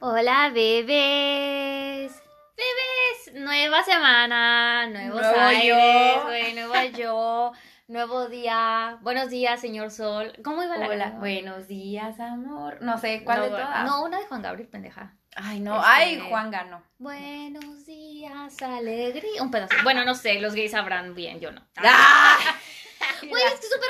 Hola, bebés. Bebés, nueva semana, nuevos Nuevo aires, yo. nuevo yo, nuevo día. Buenos días, señor Sol. ¿Cómo iba la Hola, canción? buenos días, amor. No sé, ¿cuál de todas? No, una de Juan Gabriel, pendeja. Ay, no. Este- Ay, Juan ganó. Buenos días, alegría. Un pedazo. Bueno, no sé, los gays sabrán bien, yo no. ¡Ah! Güey, es que Super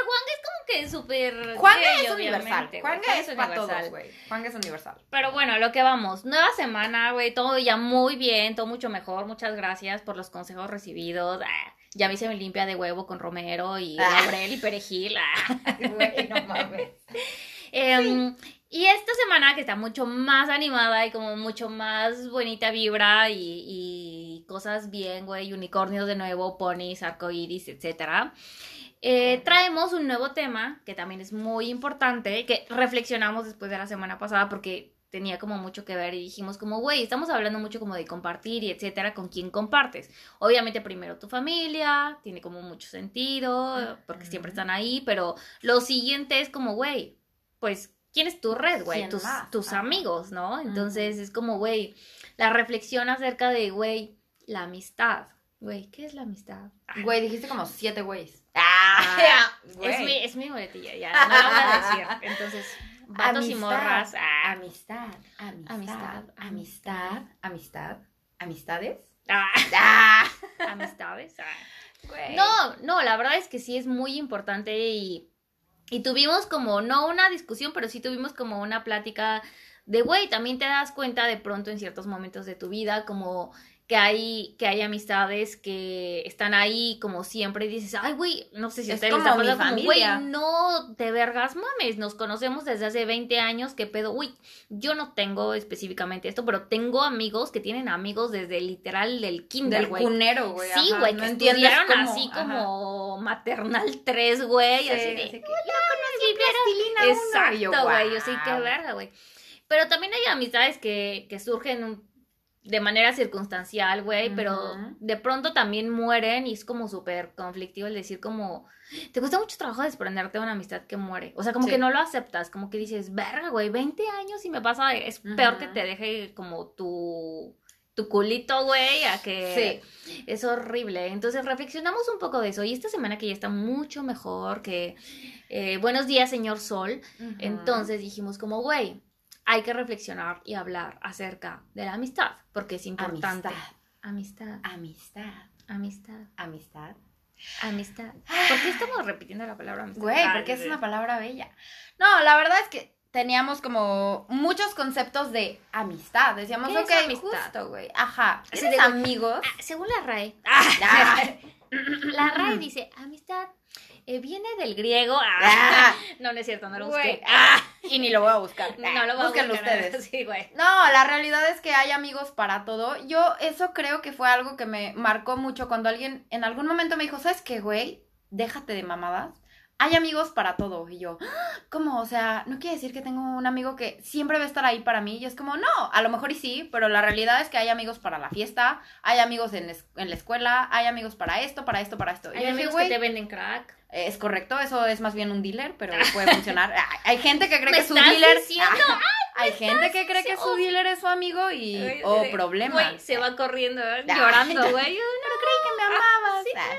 Juanga es que súper. Juanga gay, es universal. Juanga es para universal. todos, güey. Juanga es universal. Pero bueno, a lo que vamos. Nueva semana, güey. Todo ya muy bien, todo mucho mejor. Muchas gracias por los consejos recibidos. Ah, ya me hice mi limpia de huevo con romero y Ah. laurel y perejil. ah. Güey, no mames. Em, Y esta semana que está mucho más animada y como mucho más bonita vibra y, y cosas bien, güey, unicornios de nuevo, ponis, arcoíris, etcétera. Eh, traemos un nuevo tema que también es muy importante, que reflexionamos después de la semana pasada porque tenía como mucho que ver y dijimos como, güey, estamos hablando mucho como de compartir y etcétera, con quién compartes. Obviamente primero tu familia, tiene como mucho sentido, porque siempre están ahí, pero lo siguiente es como, güey, pues, ¿quién es tu red, güey? ¿Quién Tus, más? tus amigos, ¿no? Entonces es como, güey, la reflexión acerca de, güey, la amistad. Güey, ¿qué es la amistad? Güey, dijiste como siete güeyes. Ah, es, mi, es mi boletilla, ya, no lo voy a decir. Entonces, vatos y morras. ah, Amistad, amistad, Amistad, amistad, amistad, amistades. ah, amistades. güey. No, no, la verdad es que sí es muy importante y, y tuvimos como, no una discusión, pero sí tuvimos como una plática de, güey, también te das cuenta de pronto en ciertos momentos de tu vida como que hay, que hay amistades que están ahí como siempre y dices, ay, güey, no sé si Es como mi como, güey, familia". no te vergas mames, nos conocemos desde hace 20 años, qué pedo, uy, yo no tengo específicamente esto, pero tengo amigos que tienen amigos desde literal del kinder, Del güey. cunero, güey. Sí, güey, no que estudiaron cómo, así ajá. como maternal 3, güey, Sí, así de, así que, "Hola, plastilina uno", Exacto, yo, güey, yo sí, qué verga, güey. Pero también hay amistades que, que surgen un- de manera circunstancial, güey, pero de pronto también mueren y es como súper conflictivo el decir como, te cuesta mucho trabajo desprenderte de una amistad que muere. O sea, como Sí. que no lo aceptas, como que dices, verga, güey, 20 años y me pasa, es peor que te deje como tu, tu culito, güey, a que... Sí. Es horrible. Entonces reflexionamos un poco de eso. Y esta semana que ya está mucho mejor, que eh, buenos días, señor Sol. Entonces dijimos como, güey, hay que reflexionar y hablar acerca de la amistad, porque es importante. Amistad. Amistad, Amistad. amistad, Amistad. amistad. ¿Por qué estamos repitiendo la palabra amistad? Güey, Ah, porque es una palabra bella. No, la verdad es que teníamos como muchos conceptos de amistad. Decíamos, ¿Qué es ok, amistad? justo, güey. Ajá. Así ¿Tienes de, güey, amigos? Ah, según la RAE. Ah. La RAE dice, amistad eh, viene del griego. Ah. Ah. No, no es cierto, no lo Güey. busqué. Ah. Y ni lo voy a buscar. No lo voy a buscar. ustedes. Sí, güey. No, la realidad es que hay amigos para todo. Yo eso creo que fue algo que me marcó mucho cuando alguien en algún momento me dijo, ¿sabes qué, güey? Déjate de mamadas. Hay amigos para todo. Y yo, "Ah, ¿cómo? O sea, no quiere decir que tengo un amigo que siempre va a estar ahí para mí. Y es como, no, a lo mejor y sí, pero la realidad es que hay amigos para la fiesta, hay amigos en, es- en la escuela, hay amigos para esto, para esto, para esto. Y Hay dije, amigos "Güey, que te venden crack. es correcto, eso es más bien un dealer, pero puede funcionar. Hay- gente que cree ¿Me que su estás dealer. hay gente que cree que su dealer es su amigo y. Oh. Güey, se va corriendo ¿eh? Ah, llorando, güey. Pero creí que me amabas. Ah,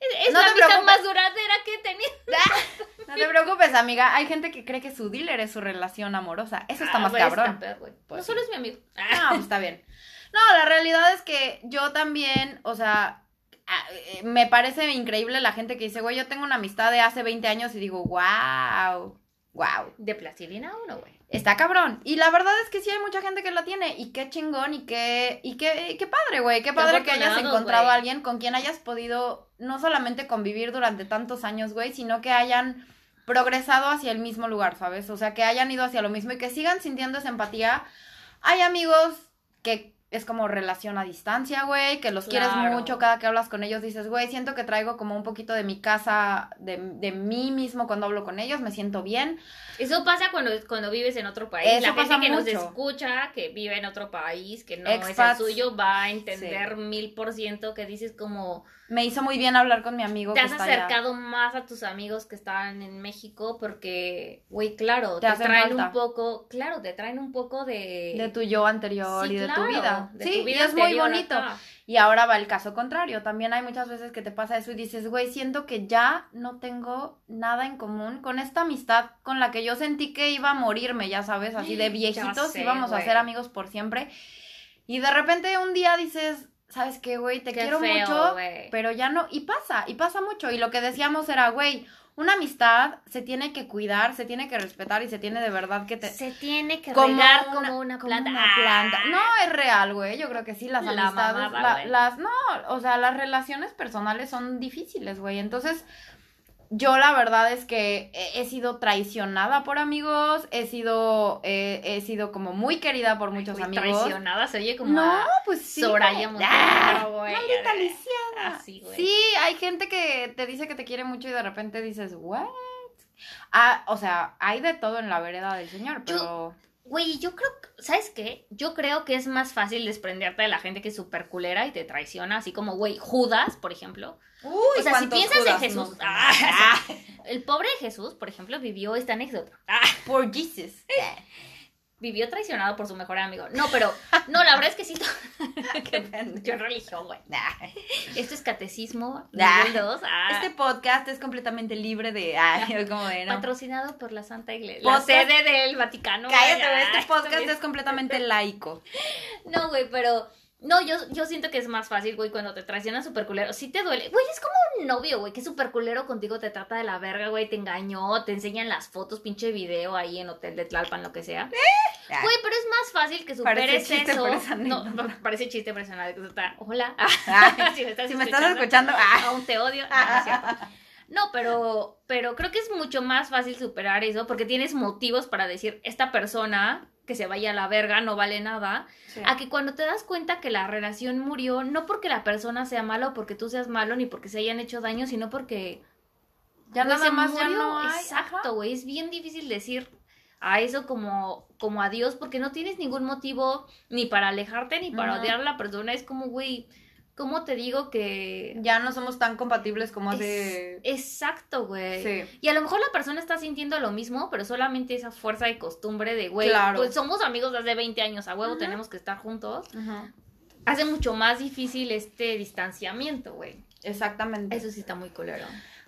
Es No la te amistad más duradera que he tenido. No te preocupes, amiga. Hay gente que cree que su dealer es su relación amorosa. Eso está Ah, más güey, cabrón. está. Pues no solo es mi amigo. No, pues está bien. No, la realidad es que yo también, o sea, ah, eh, me parece increíble la gente que dice, güey, yo tengo una amistad de hace 20 años y digo, wow, wow. De plastilina uno, güey. Está cabrón. Y la verdad es que sí hay mucha gente que la tiene. Y qué chingón y qué, y qué, y qué padre, güey. Qué padre que hayas encontrado a alguien con quien hayas podido no solamente convivir durante tantos años, güey, sino que hayan progresado hacia el mismo lugar, ¿sabes? O sea, que hayan ido hacia lo mismo y que sigan sintiendo esa empatía. Hay amigos que es como relación a distancia, güey, que los quieres Claro. mucho, cada que hablas con ellos dices, güey, siento que traigo como un poquito de mi casa, de, de mí mismo cuando hablo con ellos, me siento bien. Eso pasa cuando, cuando vives en otro país. Eso la gente que nos escucha, que vive en otro país, que no es el suyo, va a entender mil por ciento que dices como Me hizo muy bien hablar con mi amigo te que has está allá. acercado más a tus amigos que están en México porque, güey, claro, Te traen falta. un poco, claro, te traen un poco de... de tu yo anterior Sí, y de tu claro, de sí, tu vida y es muy bonito. acá. Y ahora va el caso contrario. También hay muchas veces que te pasa eso y dices, güey, siento que ya no tengo nada en común con esta amistad con la que yo sentí que iba a morirme, ya sabes, así de viejitos, sé, íbamos a ser amigos por siempre. Y de repente un día dices, ¿sabes qué, güey? Te Qué quiero feo, mucho, güey. pero ya no. Y pasa, y pasa mucho. Y lo que decíamos era, güey, una amistad se tiene que cuidar, se tiene que respetar y se tiene de verdad que te... Se tiene que como regar una- como una como planta. una planta. No, es real, güey. Yo creo que sí, las La amistades, la- las, no, o sea, las relaciones personales son difíciles, güey. Entonces, yo la verdad es que he, sido traicionada por amigos, he sido, eh, he sido como muy querida por muchos amigos. Traicionada, se oye como No, a pues sí. Soraya güey. ¡Ah! Maldita lisiada. Así, güey. Sí, hay gente que te dice que te quiere mucho y de repente dices, ¿what? Ah, o sea, hay de todo en la vereda del señor, Yo- pero... Güey, yo creo, ¿sabes qué? Yo creo que es más fácil desprenderte de la gente que es súper culera y te traiciona, así como, güey, Judas, por ejemplo. Uy, O sea, si piensas en Jesús, nos- ah, El pobre Jesús, por ejemplo, vivió esta anécdota. Ah, Por Jesus. vivió traicionado por su mejor amigo. No, pero, no, la verdad es que sí. Yo religión, güey. Esto es catecismo, Ah. 2. Ah, Este podcast es completamente libre de. Ay, como de. No. patrocinado por la Santa Iglesia. La sede del Vaticano. Cállate, este podcast es completamente laico. No, güey, pero. No, yo, yo siento que es más fácil, güey, cuando te traicionan súper culero. Sí te duele. Güey, es como un novio, güey, que es súper culero contigo, te trata de la verga, güey, te engañó, te enseñan las fotos, pinche video ahí en Hotel de Tlalpan, lo que sea. Güey, pero es más fácil que Parece superes chiste, eso. no, parece chiste, anécdota. Hola. Ah, si me estás si me estás escuchando. escuchando. Ah. Aún te odio. No, no es cierto. No, pero, pero creo que es mucho más fácil superar eso porque tienes motivos para decir, esta persona que se vaya a la verga no vale nada, Sí. a que cuando te das cuenta que la relación murió, no porque la persona sea mala o porque tú seas malo ni porque se hayan hecho daño, sino porque Ya nada se más ya murió. no hay. ajá. Exacto, güey, es bien difícil decir a eso como, como adiós porque no tienes ningún motivo ni para alejarte ni para odiar a la persona, es como, güey, ¿cómo te digo que... Ya no somos tan compatibles como hace. Es- exacto, güey. Sí. Y a lo mejor la persona está sintiendo lo mismo, pero solamente esa fuerza de costumbre de, güey, Claro. pues somos amigos de hace 20 años, a huevo tenemos que estar juntos. Hace mucho más difícil este distanciamiento, güey. Exactamente. Eso sí está muy culero.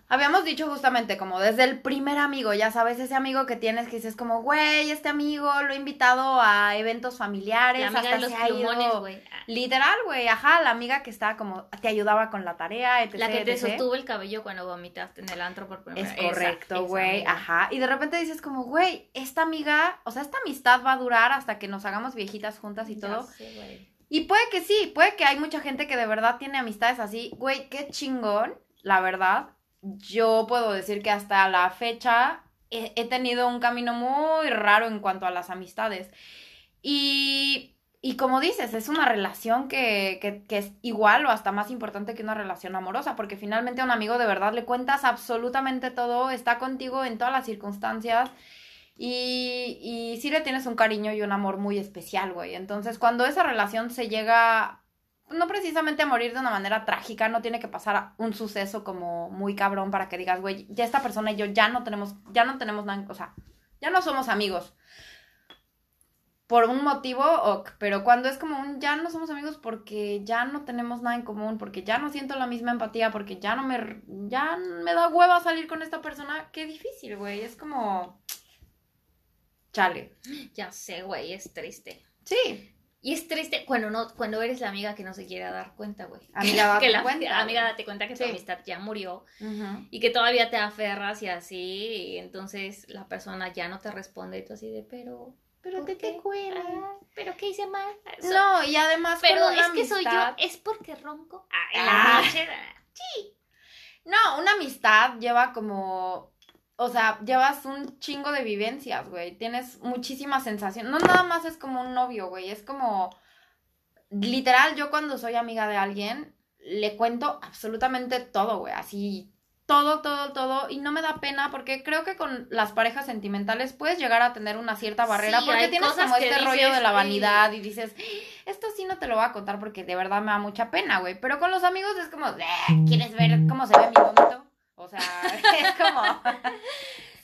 Habíamos dicho justamente como desde el primer amigo, ya sabes, ese amigo que tienes que dices como, güey, este amigo lo he invitado a eventos familiares, La amiga hasta de los se ha ido-. Ah, Literal, güey, ajá, la amiga que estaba como, te ayudaba con la tarea, etc. La que te etc. sostuvo el cabello cuando vomitaste en el antro por primera Es vez. Esa, correcto, güey, ajá. Y de repente dices como, güey, esta amiga, o sea, esta amistad va a durar hasta que nos hagamos viejitas juntas y Ya todo. sé. Y puede que sí, puede que hay mucha gente que de verdad tiene amistades así. Güey, qué chingón, la verdad. Yo puedo decir que hasta la fecha he, tenido un camino muy raro en cuanto a las amistades. Y, y como dices, es una relación que, que, que es igual o hasta más importante que una relación amorosa, porque finalmente a un amigo de verdad le cuentas absolutamente todo, está contigo en todas las circunstancias. Y, y sí le tienes un cariño y un amor muy especial, güey. Entonces, cuando esa relación se llega, no precisamente a morir de una manera trágica, no tiene que pasar un suceso como muy cabrón para que digas, güey, ya esta persona y yo ya no tenemos, ya no tenemos nada, o sea, ya no somos amigos. Por un motivo, ok, pero cuando es como un ya no somos amigos porque ya no tenemos nada en común, porque ya no siento la misma empatía, porque ya no me, ya me da hueva salir con esta persona, qué difícil, güey. Es como, chale. Ya sé, güey, es triste. Sí, Y es triste cuando no, cuando eres la amiga que no se quiere dar cuenta, güey. Amiga, date que la cuenta, amiga date cuenta que tu Sí. amistad ya murió y que todavía te aferras y así, y entonces la persona ya no te responde y tú así de, pero, Pero ¿por qué te cuela. Ah, pero ¿qué hice mal? So- No, y además pero es que soy yo, es porque ronco. Ah, en Ah. la noche. ah. No, una amistad lleva como. O sea, llevas un chingo de vivencias, güey. Tienes muchísimas sensaciones. No nada más es como un novio, güey. Es como. literal, yo cuando soy amiga de alguien, le cuento absolutamente todo, güey, así, todo, todo, todo, y no me da pena porque creo que con las parejas sentimentales puedes llegar a tener una cierta barrera Sí, porque tienes como este rollo de la vanidad y dices, esto sí no te lo voy a contar porque de verdad me da mucha pena, güey, pero con los amigos es como, "Eh, ¿quieres ver cómo se ve mi vómito? O sea, es como,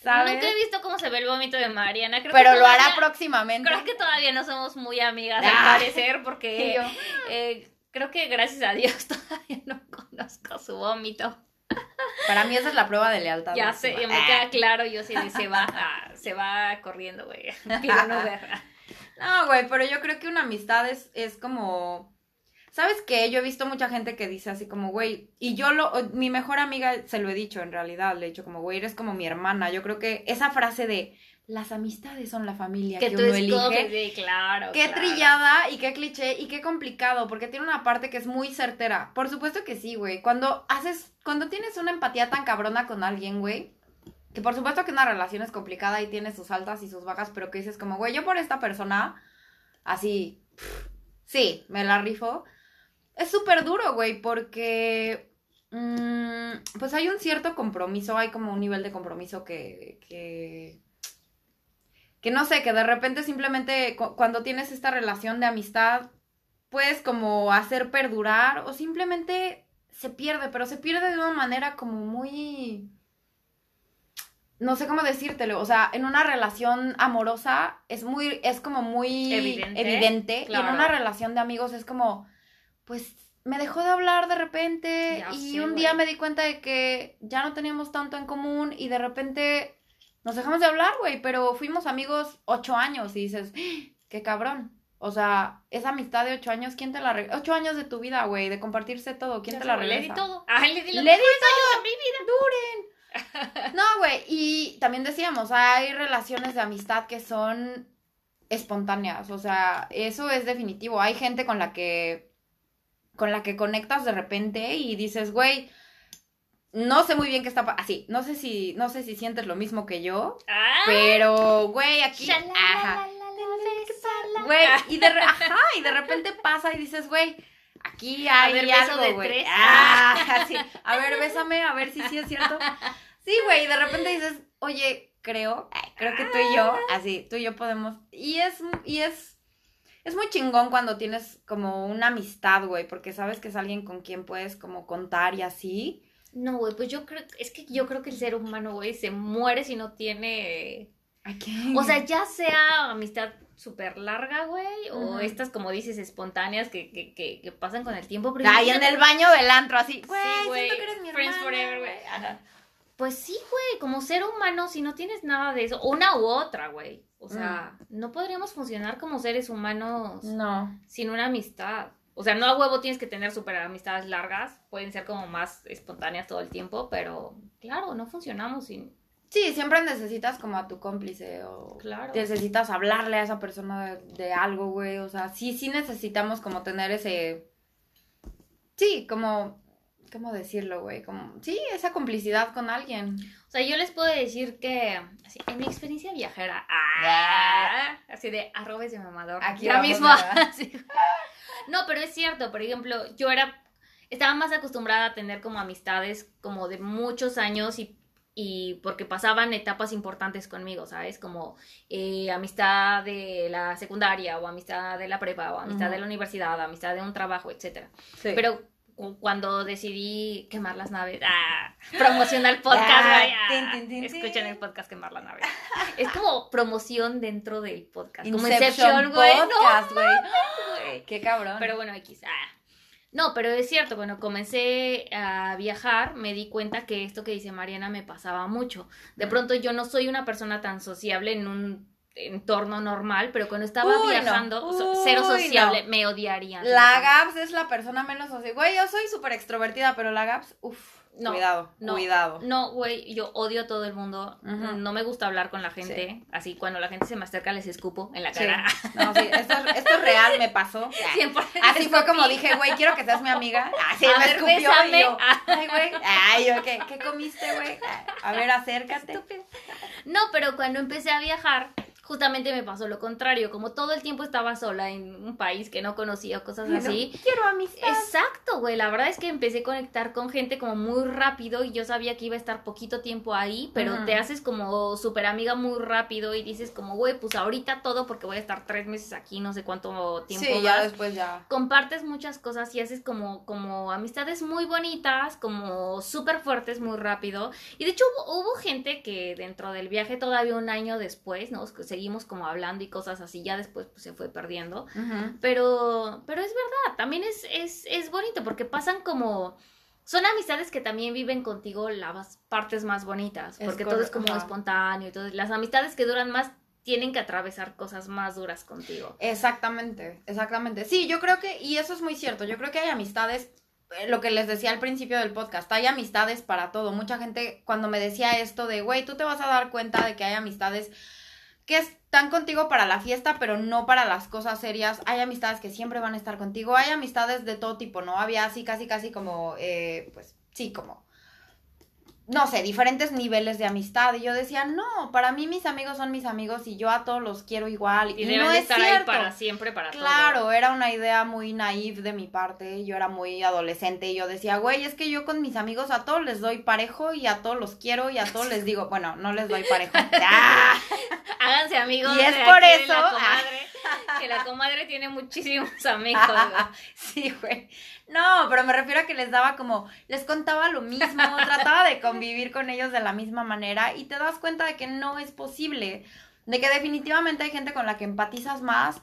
¿sabes? Nunca he visto cómo se ve el vómito de Mariana. Creo que Pero lo hará próximamente. Creo que todavía no somos muy amigas, Ah. al parecer, Y porque yo, eh, creo que gracias a Dios todavía no conozco su vómito. Para mí esa es la prueba de lealtad. Ya sé, me Ah. queda claro, yo sí, se va, ah, se va corriendo, güey. Pido Uber. No, güey, pero yo creo que una amistad es, es como. ¿Sabes qué? Yo he visto mucha gente que dice así como, güey, y yo lo, mi mejor amiga se lo he dicho en realidad, le he dicho como, güey, eres como mi hermana. Yo creo que esa frase de las amistades son la familia que, Que tú uno escoges, elige. sí, claro. Qué claro. trillada y qué cliché y qué complicado, porque tiene una parte que es muy certera. Por supuesto que sí, güey. Cuando haces, cuando tienes una empatía tan cabrona con alguien, güey, que por supuesto que una relación es complicada y tiene sus altas y sus bajas, pero que dices como, güey, yo por esta persona, así, pff, sí, me la rifo. Es súper duro, güey, porque mm, pues hay un cierto compromiso, hay como un nivel de compromiso que, que, que no sé, que de repente simplemente cu- cuando tienes esta relación de amistad, puedes como hacer perdurar o simplemente se pierde, pero se pierde de una manera como muy... No sé cómo decírtelo, o sea, en una relación amorosa es muy, es como muy Evidente, evidente, y en una relación de amigos es como, pues me dejó de hablar de repente Ya y un día me di cuenta de que ya no teníamos tanto en común y de repente nos dejamos de hablar, güey, pero fuimos amigos ocho años y dices, ¡Ah! qué cabrón. O sea, esa amistad de ocho años, ¿quién te la regresa? Ocho años de tu vida, güey, de compartirse todo, ¿quién Ya te la sé, Le regresa? di todo. Ay, le di Le di años de mi vida. ¡Duren! No, güey, y también decíamos, hay relaciones de amistad que son espontáneas, o sea, eso es definitivo. Hay gente con la que con la que conectas de repente y dices, güey, no sé muy bien qué está pa- así, no sé si no sé si sientes lo mismo que yo, Ah, pero güey, aquí shalala, ajá. Güey, y de ajá, y de repente pasa y dices, güey, aquí hay ver, beso algo, de güey. tres. Ah, sí. A ver, bésame, a ver si sí es cierto. Sí, güey, y de repente dices, oye, creo, creo que tú y yo, así, tú y yo podemos. Y es, y es, es muy chingón cuando tienes como una amistad, güey, porque sabes que es alguien con quien puedes como contar y así. No, güey, pues yo creo, es que yo creo que el ser humano, güey, se muere si no tiene, Ay, qué- o sea, ya sea amistad súper larga, güey, o estas, como dices, espontáneas que, que, que, que pasan con el tiempo. pero Ay, en el baño del antro, así, güey, Sí, güey, siento que eres mi friends hermana, forever, güey. Ajá. Pues sí, güey, como ser humano, si no tienes nada de eso, una u otra, güey. O sea, no podríamos funcionar como seres humanos No. sin una amistad. O sea, no a huevo tienes que tener súper amistades largas, pueden ser como más espontáneas todo el tiempo, pero claro, no funcionamos sin... Sí, siempre necesitas como a tu cómplice o Claro. necesitas hablarle a esa persona de, de algo, güey. O sea, sí, sí necesitamos como tener ese... Sí, como... ¿Cómo decirlo, güey? Como... Sí, esa complicidad con alguien. O sea, yo les puedo decir que, así, en mi experiencia viajera, ah, así de arrobes de mamador, Aquí vamos, mismo. No, pero es cierto, por ejemplo, yo era, estaba más acostumbrada a tener como amistades como de muchos años y, y porque pasaban etapas importantes conmigo, ¿sabes? Como eh, amistad de la secundaria o amistad de la prepa o amistad de la universidad, amistad de un trabajo, etcétera. Sí. Pero cuando decidí quemar las naves, ah, el podcast, Ah, ah, escuchen el podcast quemar las naves. Es como promoción dentro del podcast, como Inception Inception, güey, Podcast. Qué cabrón. Pero bueno, X, ah. No, pero es cierto, cuando comencé a viajar, me di cuenta que esto que dice Mariana me pasaba mucho. De pronto yo no soy una persona tan sociable en un entorno normal, pero cuando estaba Uy, no. viajando, cero sociable, no. me odiarían. La Gaps es la persona menos social. Güey, yo soy súper extrovertida, pero la Gaps, uff, No, cuidado, no. cuidado. No, güey, yo odio a todo el mundo. No me gusta hablar con la gente. Así, cuando la gente se me acerca, les escupo en la Sí. cara. No, sí, esto, es- esto es real, me pasó. 100% Así fue como dije, güey, quiero que seas mi amiga. Así A me ver, escupió bésame. y yo, Ah. ay, güey, ay, yo, ¿qué, qué comiste, güey? A ver, acércate. No, pero cuando empecé a viajar, justamente me pasó lo contrario, como todo el tiempo estaba sola en un país que no conocía, cosas así. quiero amistad. Exacto, güey, la verdad es que empecé a conectar con gente como muy rápido y yo sabía que iba a estar poquito tiempo ahí, pero te haces como súper amiga muy rápido y dices como, güey, pues ahorita todo porque voy a estar tres meses aquí, no sé cuánto tiempo Sí, ya después ya. compartes muchas cosas y haces como, como amistades muy bonitas, como súper fuertes muy rápido. Y de hecho hubo, hubo gente que dentro del viaje todavía un año después, ¿no? Seguimos como hablando y cosas así, ya después pues, se fue perdiendo. Pero, pero es verdad, también es, es, es bonito porque pasan como... Son amistades que también viven contigo las partes más bonitas, Es porque todo es como ajá. espontáneo y todo. Las amistades que duran más tienen que atravesar cosas más duras contigo. Exactamente, exactamente. Sí, yo creo que, y eso es muy cierto, yo creo que hay amistades, eh, lo que les decía al principio del podcast, hay amistades para todo. Mucha gente cuando me decía esto de, güey, tú te vas a dar cuenta de que hay amistades que están contigo para la fiesta, pero no para las cosas serias. Hay amistades que siempre van a estar contigo, hay amistades de todo tipo, ¿no? Había así, casi, casi como, eh, pues, sí, como no sé, diferentes niveles de amistad. Y yo decía, no, para mí mis amigos son mis amigos y yo a todos los quiero igual. Y Y, deben no de es estar ahí para siempre, para todo. Claro, era una idea muy naive de mi parte. Yo era muy adolescente y yo decía, güey, es que yo con mis amigos a todos les doy parejo y a todos los quiero y a todos les digo, bueno, no les doy parejo. ¡Ah! Háganse amigos. Y es de por aquí de eso, La comadre, que la comadre tiene muchísimos amigos. sí, güey. No, pero me refiero a que les daba como, les contaba lo mismo, trataba de convivir con ellos de la misma manera y te das cuenta de que no es posible, de que definitivamente hay gente con la que empatizas más.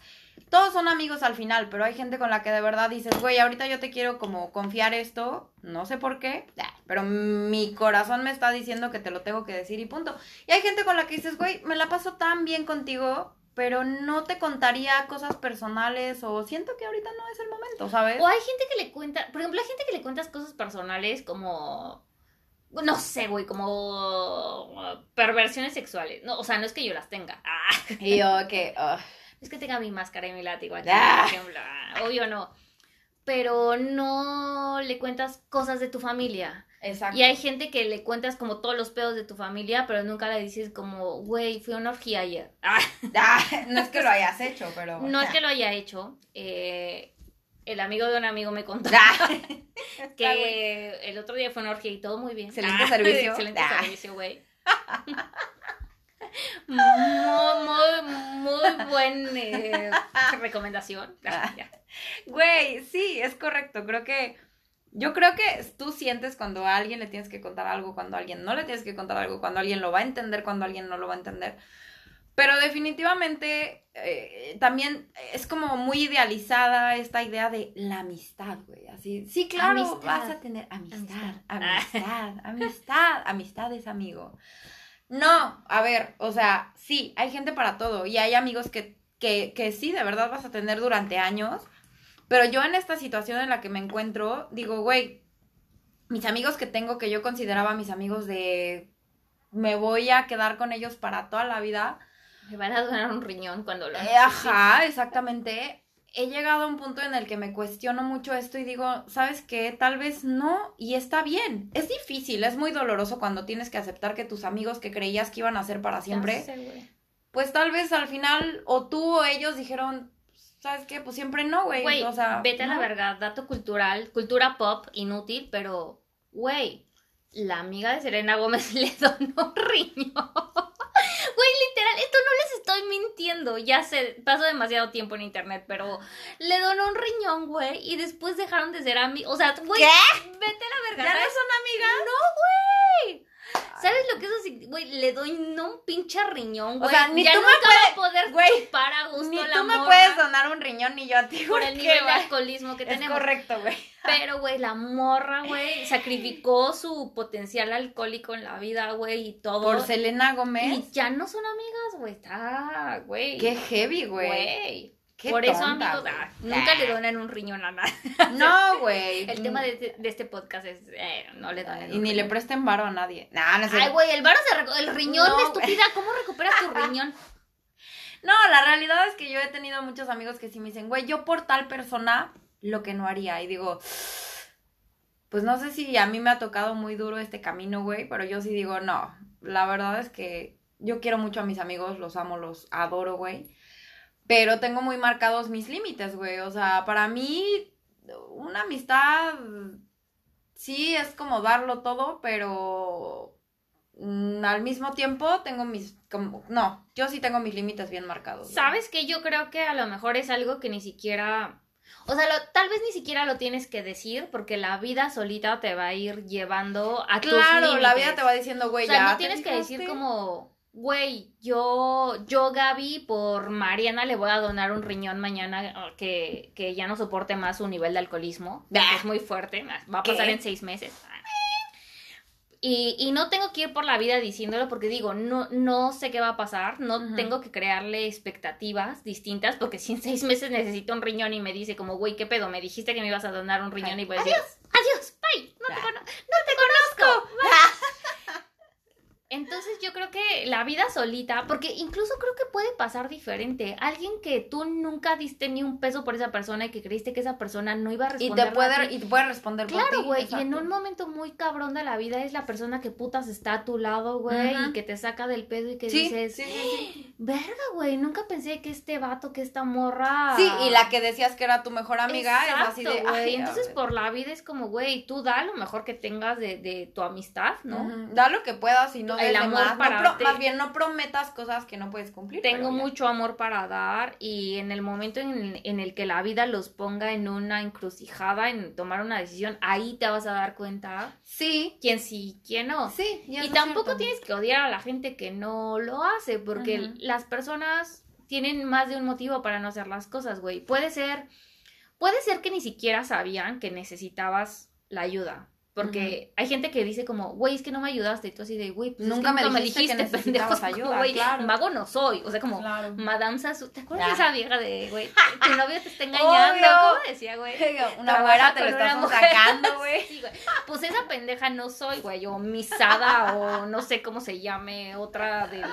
Todos son amigos al final, pero hay gente con la que de verdad dices, güey, ahorita yo te quiero como confiar esto, no sé por qué, pero mi corazón me está diciendo que te lo tengo que decir y punto. Y hay gente con la que dices, güey, me la paso tan bien contigo, pero no te contaría cosas personales o siento que ahorita no es el momento, ¿sabes? O hay gente que le cuenta, por ejemplo, hay gente que le cuentas cosas personales como, no sé, güey, como perversiones sexuales. No, o sea, no es que yo las tenga. Ah, Y yo que, ugh. no es que tenga mi máscara y mi látigo aquí, Ah. por ejemplo. Ah, obvio no. Pero no le cuentas cosas de tu familia. Exacto. Y hay gente que le cuentas como todos los pedos de tu familia, pero nunca le dices como, güey, fui a una orgía ayer. Ah, Ah, no es que lo hayas hecho, pero... no es que lo haya hecho. eh, el amigo de un amigo me contó Ah, que el otro día fue una orgía y todo muy bien. Excelente servicio. Excelente Ah. servicio, güey. muy, muy, muy buen eh, recomendación. Ah. Güey, sí, es correcto. Creo que. Yo creo que tú sientes cuando a alguien le tienes que contar algo, cuando a alguien no le tienes que contar algo, cuando alguien lo va a entender, cuando alguien no lo va a entender. Pero definitivamente eh, también es como muy idealizada esta idea de la amistad, güey. Así, sí, claro, Amistad. vas a tener amistad, Amistad. amistad, amistad, amistad es amigo. No, a ver, o sea, sí, hay gente para todo y hay amigos que, que, que sí, de verdad vas a tener durante años. Pero yo en esta situación en la que me encuentro, digo, güey, mis amigos que tengo, que yo consideraba mis amigos de me voy a quedar con ellos para toda la vida. Me van a donar un riñón cuando lo Eh, ajá, exactamente. He llegado a un punto en el que me cuestiono mucho esto y digo, ¿sabes qué? Tal vez no, y está bien. Es difícil, es muy doloroso cuando tienes que aceptar que tus amigos que creías que iban a ser para siempre, sé, pues tal vez al final o tú o ellos dijeron, ¿sabes qué? Pues siempre no, güey. O sea, vete a la verga, dato cultural, cultura pop, inútil, pero, güey, la amiga de Selena Gómez le donó un riñón. Güey, literal, esto no les estoy mintiendo, ya sé, paso demasiado tiempo en internet, pero le donó un riñón, güey, y después dejaron de ser amigos, o sea, güey, ¿Qué? vete a la verga, ¿Ya no son amigas? No, güey. ¿Sabes lo que eso significa? Güey, le doy no un pinche riñón, güey. sea, ni ya tú me nunca va a puedes- poder güey, chupar a gusto Ni la tú me morra puedes donar un riñón ni yo a ti. por el nivel de alcoholismo que Es tenemos. correcto, güey. Pero, güey, la morra, güey, sacrificó su potencial alcohólico en la vida, güey, y todo. Por Selena Gómez. y ya no son amigas, güey. Está, güey. Qué heavy, güey. Güey. Qué Por eso, amigos, nunca le donan un riñón a nadie. No, güey. El tema de, este- de este podcast es, eh, no le donen Y ni le presten varo a nadie. Nah, no sé. Ay, güey, el varo se el riñón No, de güey. estúpida, ¿cómo recuperas tu riñón? No, la realidad es que yo he tenido muchos amigos que sí me dicen, güey, yo por tal persona lo que no haría. Y digo, pues no sé si a mí me ha tocado muy duro este camino, güey, pero yo sí digo, no, la verdad es que yo quiero mucho a mis amigos, los amo, los adoro, güey. Pero tengo muy marcados mis límites, güey. O sea, para mí, una amistad sí es como darlo todo, pero mm, al mismo tiempo tengo mis como no, yo sí tengo mis límites bien marcados. güey. ¿Sabes que Yo creo que a lo mejor es algo que ni siquiera... O sea, lo- tal vez ni siquiera lo tienes que decir porque la vida solita te va a ir llevando a tus Claro, la límites. vida te va diciendo, güey, O sea, ya no tienes que decir como, güey, yo, yo Gaby, por Mariana le voy a donar un riñón mañana eh, que, que ya no soporte más su nivel de alcoholismo. Es muy fuerte, va a ¿Qué? pasar en seis meses. Y, y no tengo que ir por la vida diciéndolo porque digo, no, no sé qué va a pasar, no tengo que crearle expectativas distintas porque si en seis meses necesito un riñón y me dice como, güey, ¿qué pedo? Me dijiste que me ibas a donar un riñón y voy a decir, adiós, bye, no te, Ah. cono- no te conozco. Entonces yo creo que la vida solita, porque incluso creo que puede pasar diferente. Alguien que tú nunca diste ni un peso por esa persona y que creíste que esa persona no iba a y responder. te puede y te puede responder por Claro, ti, güey, y en exacto. un momento muy cabrón de la vida es la persona que putas está a tu lado, güey, y que te saca del pedo y que Sí, dices, sí, sí, verga, güey, nunca pensé que este vato, que esta morra... Sí, y la que decías que era tu mejor amiga es así de, Exacto, ay, Entonces, por la vida es como, güey, tú da lo mejor que tengas de, de tu amistad, ¿no? Da lo que puedas y no El amor. No para pro- ti. más bien, no prometas cosas que no puedes cumplir. Tengo mucho amor para dar y en el momento en, en el que la vida los ponga en una encrucijada, en tomar una decisión, ahí te vas a dar cuenta Sí, quién sí, quién no. sí. ya Y tampoco cierto. tienes que odiar a la gente que no lo hace, porque las personas tienen más de un motivo para no hacer las cosas, güey. Puede ser, puede ser que ni siquiera sabían que necesitabas la ayuda. Porque hay gente que dice como, güey, es que no me ayudaste. Y tú así de, güey, pues es Nunca que me dijiste que pendejo. ayuda, güey, claro. mago no soy. O sea, como, Claro. Madame Sasu. ¿Te acuerdas de esa vieja de, güey, tu novio te está engañando? ¿Cómo decía, güey? Una güera te lo mujer. sacando, güey. Sí, güey. Pues esa pendeja no soy, güey, o misada, o no sé cómo se llame, otra del...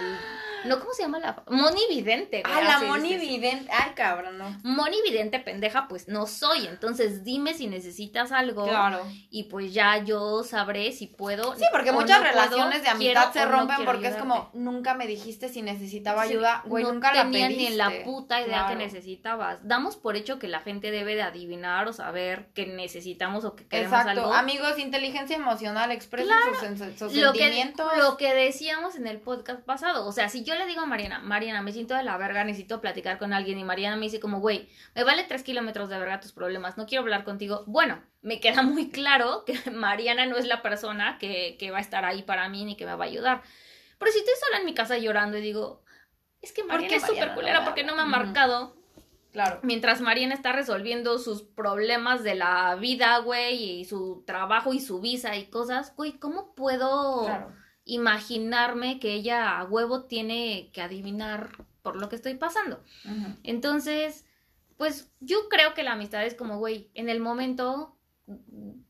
No, ¿cómo se llama la...? Moni Vidente, güey. Ah, la así Moni. Vidente. Ay, cabrón, no. Moni Vidente, pendeja, pues no soy. Entonces dime si necesitas algo. Claro. Y pues ya yo sabré si puedo. Sí, porque muchas no puedo, relaciones de amistad se no rompen porque es como, nunca me dijiste si necesitaba Sí, ayuda. Güey, no nunca la tenía pediste. ni en la puta idea que necesitabas. Damos por hecho que la gente debe de adivinar o saber que necesitamos o que queremos Exacto. algo. Amigos, inteligencia emocional, expresen sus, que, sentimientos. lo que decíamos en el podcast pasado. O sea, si yo le digo a Mariana, Mariana, me siento de la verga, necesito platicar con alguien, y Mariana me dice como, güey, me vale tres kilómetros de verga tus problemas, no quiero hablar contigo. Bueno, me queda muy claro que Mariana no es la persona que, que va a estar ahí para mí ni que me va a ayudar. Pero si estoy sola en mi casa llorando y digo, es que ¿Por Mariana es súper culera porque no me ha marcado. Claro. Mientras Mariana está resolviendo sus problemas de la vida, güey, y su trabajo y su visa y cosas, güey, ¿cómo puedo Claro. Imaginarme que ella a huevo tiene que adivinar por lo que estoy pasando? Ujú. Entonces, pues yo creo que la amistad es como, güey, en el momento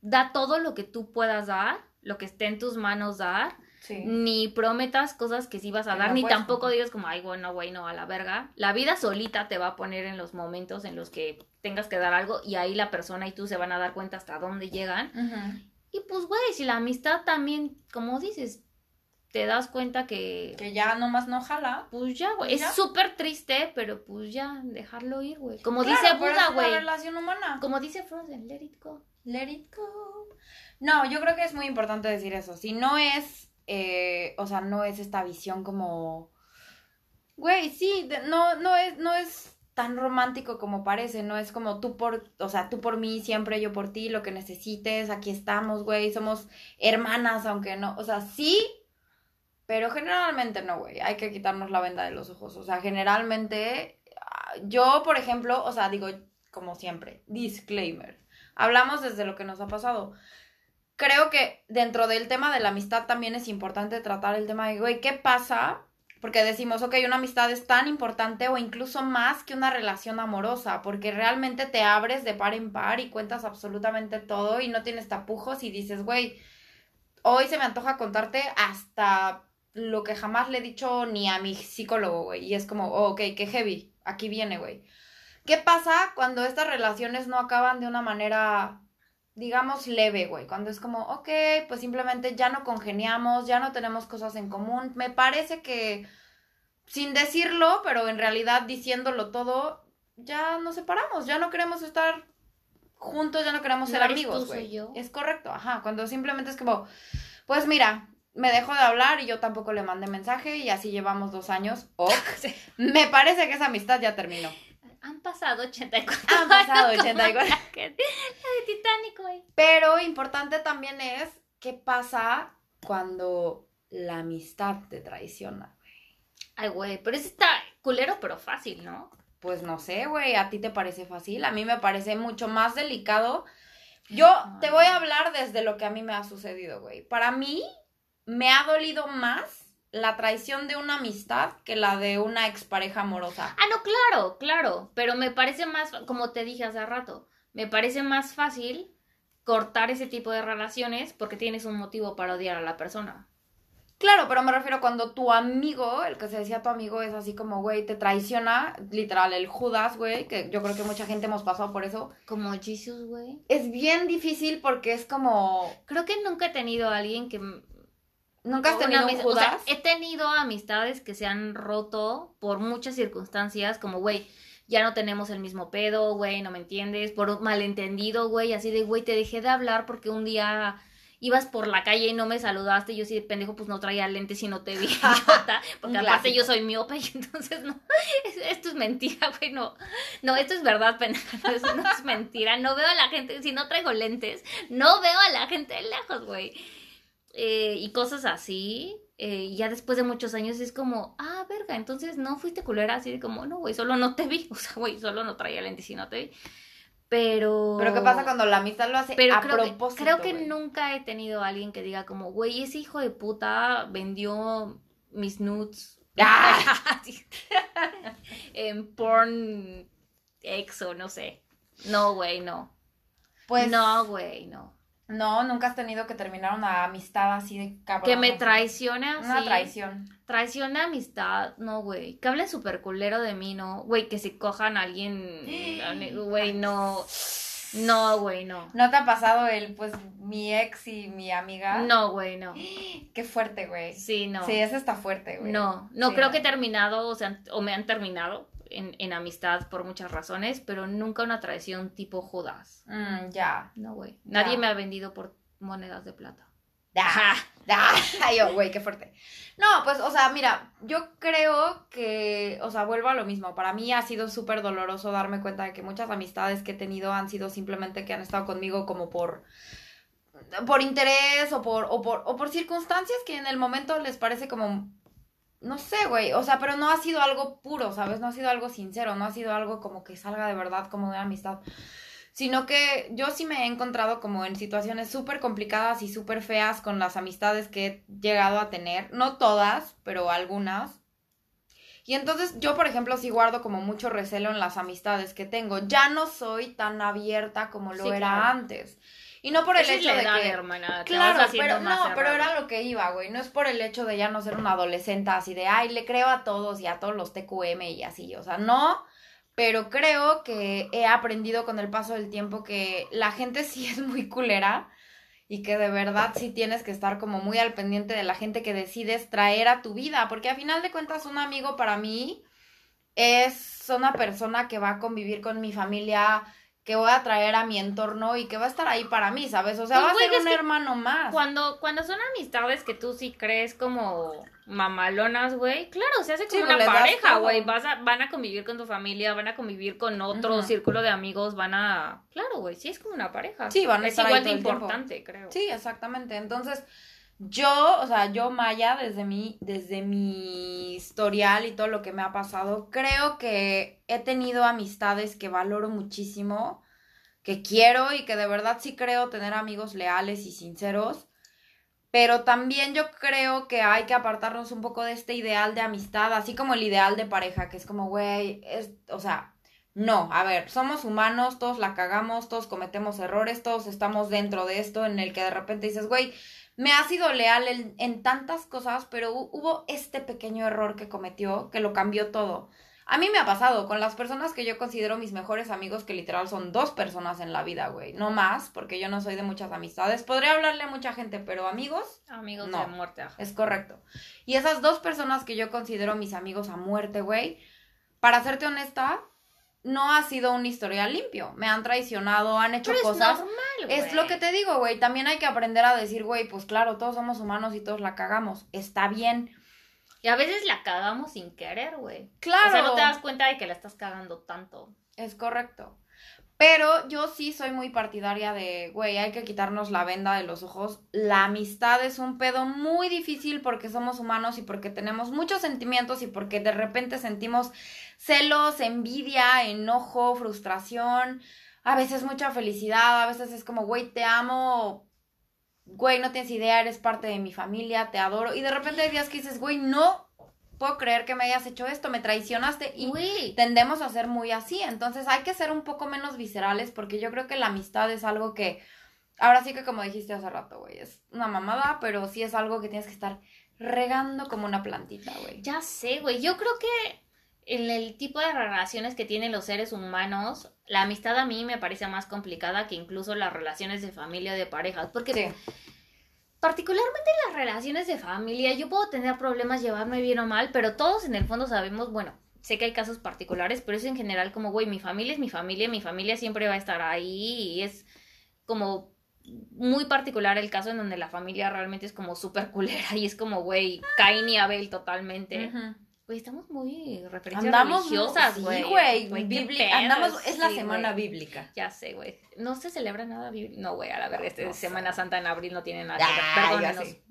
da todo lo que tú puedas dar, lo que esté en tus manos dar, Sí. ni prometas cosas que sí vas a Que dar, no ni puedes tampoco digas como, ay, bueno, güey, no, a la verga. La vida solita te va a poner en los momentos en los que tengas que dar algo y ahí la persona y tú se van a dar cuenta hasta dónde llegan. Ujú. Y pues, güey, si la amistad también, como dices, te das cuenta que, Que ya nomás no jala. pues ya, güey, Pues es súper triste, pero pues ya, dejarlo ir, güey. Como Claro, dice Buda, güey. relación humana. Como dice Frozen, let it go. Let it go. No, yo creo que es muy importante decir eso. Si no es, eh, o sea, no es esta visión como, güey, sí, de- no, no es, no es tan romántico como parece, no es como tú por, o sea, tú por mí, siempre yo por ti, lo que necesites, aquí estamos, güey, somos hermanas, aunque no, o sea, sí, pero generalmente no, güey, hay que quitarnos la venda de los ojos, o sea, generalmente, ah, yo, por ejemplo, o sea, digo, como siempre, disclaimer, hablamos desde lo que nos ha pasado. Creo que dentro del tema de la amistad también es importante tratar el tema de, güey, ¿qué pasa? Porque decimos, ok, una amistad es tan importante o incluso más que una relación amorosa, porque realmente te abres de par en par y cuentas absolutamente todo y no tienes tapujos y dices, güey, hoy se me antoja contarte hasta lo que jamás le he dicho ni a mi psicólogo, güey. Y es como, oh, ok, qué heavy, aquí viene, güey. ¿Qué pasa cuando estas relaciones no acaban de una manera digamos, leve, güey. Cuando es como, ok, pues simplemente ya no congeniamos, ya no tenemos cosas en común. Me parece que, sin decirlo, pero en realidad diciéndolo todo, ya nos separamos, ya no queremos estar juntos, ya no queremos ser No amigos, güey. Es correcto, ajá. Cuando simplemente es como, pues mira, me dejó de hablar y yo tampoco le mandé mensaje y así llevamos dos años. Ok. Me parece que esa amistad ya terminó. Han pasado 84 Han pasado años, 84. como La, de Titanic, güey. Pero importante también es qué pasa cuando la amistad te traiciona. Ay, güey, pero ese está culero, pero fácil, ¿no? Pues no sé, güey, ¿a ti te parece fácil? A mí me parece mucho más delicado. Yo te voy a hablar desde lo que a mí me ha sucedido, güey. Para mí me ha dolido más la traición de una amistad que la de una expareja amorosa. Ah, no, claro, claro, pero me parece más, como te dije hace rato, me parece más fácil cortar ese tipo de relaciones porque tienes un motivo para odiar a la persona. Claro, pero me refiero cuando tu amigo, el que se decía tu amigo, es así como, güey, te traiciona, literal, el Judas, güey, que yo creo que mucha gente hemos pasado por eso. Como Jesus, güey. Es bien difícil porque es como, Creo que nunca he tenido a alguien que... ¿nunca has tenido amistad- o sea, he tenido amistades que se han roto por muchas circunstancias, como, güey, ya no tenemos el mismo pedo, güey, no me entiendes, por un malentendido, güey, así de, güey, te dejé de hablar porque un día ibas por la calle y no me saludaste, y yo sí de pendejo, pues no traía lentes y no te vi, porque aparte yo soy miope, y entonces no, es- esto es mentira, güey, no, no, esto es verdad, pendeja, no, eso no es mentira, no veo a la gente, si no traigo lentes, no veo a la gente de lejos, güey eh, y cosas así. eh, y ya después de muchos años es como, ah, verga, entonces no fuiste culera, así de como, no, güey, solo no te vi. O sea, güey, solo no traía lentes y no te vi. Pero. Pero ¿qué pasa cuando la amistad lo hace Pero a creo, que, propósito? creo que nunca he tenido a alguien que diga como, güey, ese hijo de puta vendió mis nudes ¡Ah! en porn exo, no sé. No, güey, no. Pues no, güey, no. No, nunca has tenido que terminar una amistad así de cabrón. Que me traicione así. Una traición. Traiciona amistad, no, güey. Que hablen súper culero de mí, no. Güey, que se cojan a alguien. Güey, no. No, güey, no. ¿No te ha pasado el, pues, mi ex y mi amiga? No, güey, no. Qué fuerte, güey. Sí, no. Sí, eso está fuerte, güey. No, no Sí, creo no. que he terminado, o sea, o me han terminado en, en amistad por muchas razones, pero nunca una traición tipo Judas. Mm, ya. No, güey. Nadie me ha vendido por monedas de plata. Ah, yo, güey, qué fuerte. No, pues, o sea, mira, yo creo que, o sea, vuelvo a lo mismo. Para mí ha sido súper doloroso darme cuenta de que muchas amistades que he tenido han sido simplemente que han estado conmigo como por por interés o por, o por, o por circunstancias que en el momento les parece como, no sé, güey, o sea, pero no ha sido algo puro, ¿sabes? No ha sido algo sincero, no ha sido algo como que salga de verdad como de amistad, sino que yo sí me he encontrado como en situaciones súper complicadas y súper feas con las amistades que he llegado a tener, no todas, pero algunas. Y entonces yo, por ejemplo, sí guardo como mucho recelo en las amistades que tengo. Ya no soy tan abierta como lo Sí, era claro. antes. Y no por el Esa es hecho de que... hermana. te Claro, vas pero más no, pero era lo que iba, güey. No es por el hecho de ya no ser una adolescente así de, ay, le creo a todos y a todos los TQM y así. O sea, no. Pero creo que he aprendido con el paso del tiempo que la gente sí es muy culera y que de verdad sí tienes que estar como muy al pendiente de la gente que decides traer a tu vida. Porque a final de cuentas, un amigo para mí es una persona que va a convivir con mi familia, que voy a traer a mi entorno y que va a estar ahí para mí, ¿sabes? O sea, Pues, va a ser un hermano más. Cuando, cuando son amistades que tú sí crees como mamalonas, güey, claro, se hace como una pareja, güey. Vas a, van a convivir con tu familia, van a convivir con otro círculo de amigos, van a. Claro, güey, sí es como una pareja. Sí, van a Es estar ahí igual de el tiempo. importante, creo. Sí, exactamente. Entonces, yo, o sea, yo, Maya, desde mi, desde mi historial y todo lo que me ha pasado, creo que he tenido amistades que valoro muchísimo, que quiero y que de verdad sí creo tener amigos leales y sinceros. Pero también yo creo que hay que apartarnos un poco de este ideal de amistad, así como el ideal de pareja, que es como, güey, es, o sea, no, a ver, somos humanos, todos la cagamos, todos cometemos errores, todos estamos dentro de esto en el que de repente dices, güey, me ha sido leal en, en tantas cosas, pero hu- hubo este pequeño error que cometió que lo cambió todo. A mí me ha pasado con las personas que yo considero mis mejores amigos, que literal son dos personas en la vida, güey. No más, porque yo no soy de muchas amistades. Podría hablarle a mucha gente, pero amigos. Amigos No. de muerte. ajá. Es correcto. Y esas dos personas que yo considero mis amigos a muerte, güey, para serte honesta, no ha sido un historial limpio. Me han traicionado, han hecho Pero es cosas. normal, Es lo que te digo, güey. También hay que aprender a decir, güey, pues claro, todos somos humanos y todos la cagamos. Está bien. Y a veces la cagamos sin querer, güey. Claro. O sea, no te das cuenta de que la estás cagando tanto. Es correcto. Pero yo sí soy muy partidaria de, güey, hay que quitarnos la venda de los ojos. La amistad es un pedo muy difícil porque somos humanos y porque tenemos muchos sentimientos y porque de repente sentimos celos, envidia, enojo, frustración, a veces mucha felicidad, a veces es como, güey, te amo, güey, no tienes idea, eres parte de mi familia, te adoro. Y de repente hay días que dices, güey, no puedo creer que me hayas hecho esto, me traicionaste y tendemos a ser muy así. Entonces hay que ser un poco menos viscerales porque yo creo que la amistad es algo que, ahora sí que como dijiste hace rato, güey, es una mamada, pero sí es algo que tienes que estar regando como una plantita, güey. Ya sé, güey. Yo creo que en el tipo de relaciones que tienen los seres humanos, la amistad a mí me parece más complicada que incluso las relaciones de familia o de pareja. Porque Sí, particularmente en las relaciones de familia, yo puedo tener problemas, llevarme bien o mal, pero todos en el fondo sabemos, bueno, sé que hay casos particulares, pero es en general como, güey, mi familia es mi familia, mi familia siempre va a estar ahí y es como muy particular el caso en donde la familia realmente es como súper culera y es como, güey, Cain y Abel totalmente. Güey, estamos muy referencias Andamos religiosas, sí, güey. güey, Güey, andamos es la sí, semana bíblica. Ya sé, güey. No se celebra nada bíblico. No, güey, a la verga, este No sé. Semana Santa en abril no tiene nada que ver. Ah, ya Perdónenos. sé.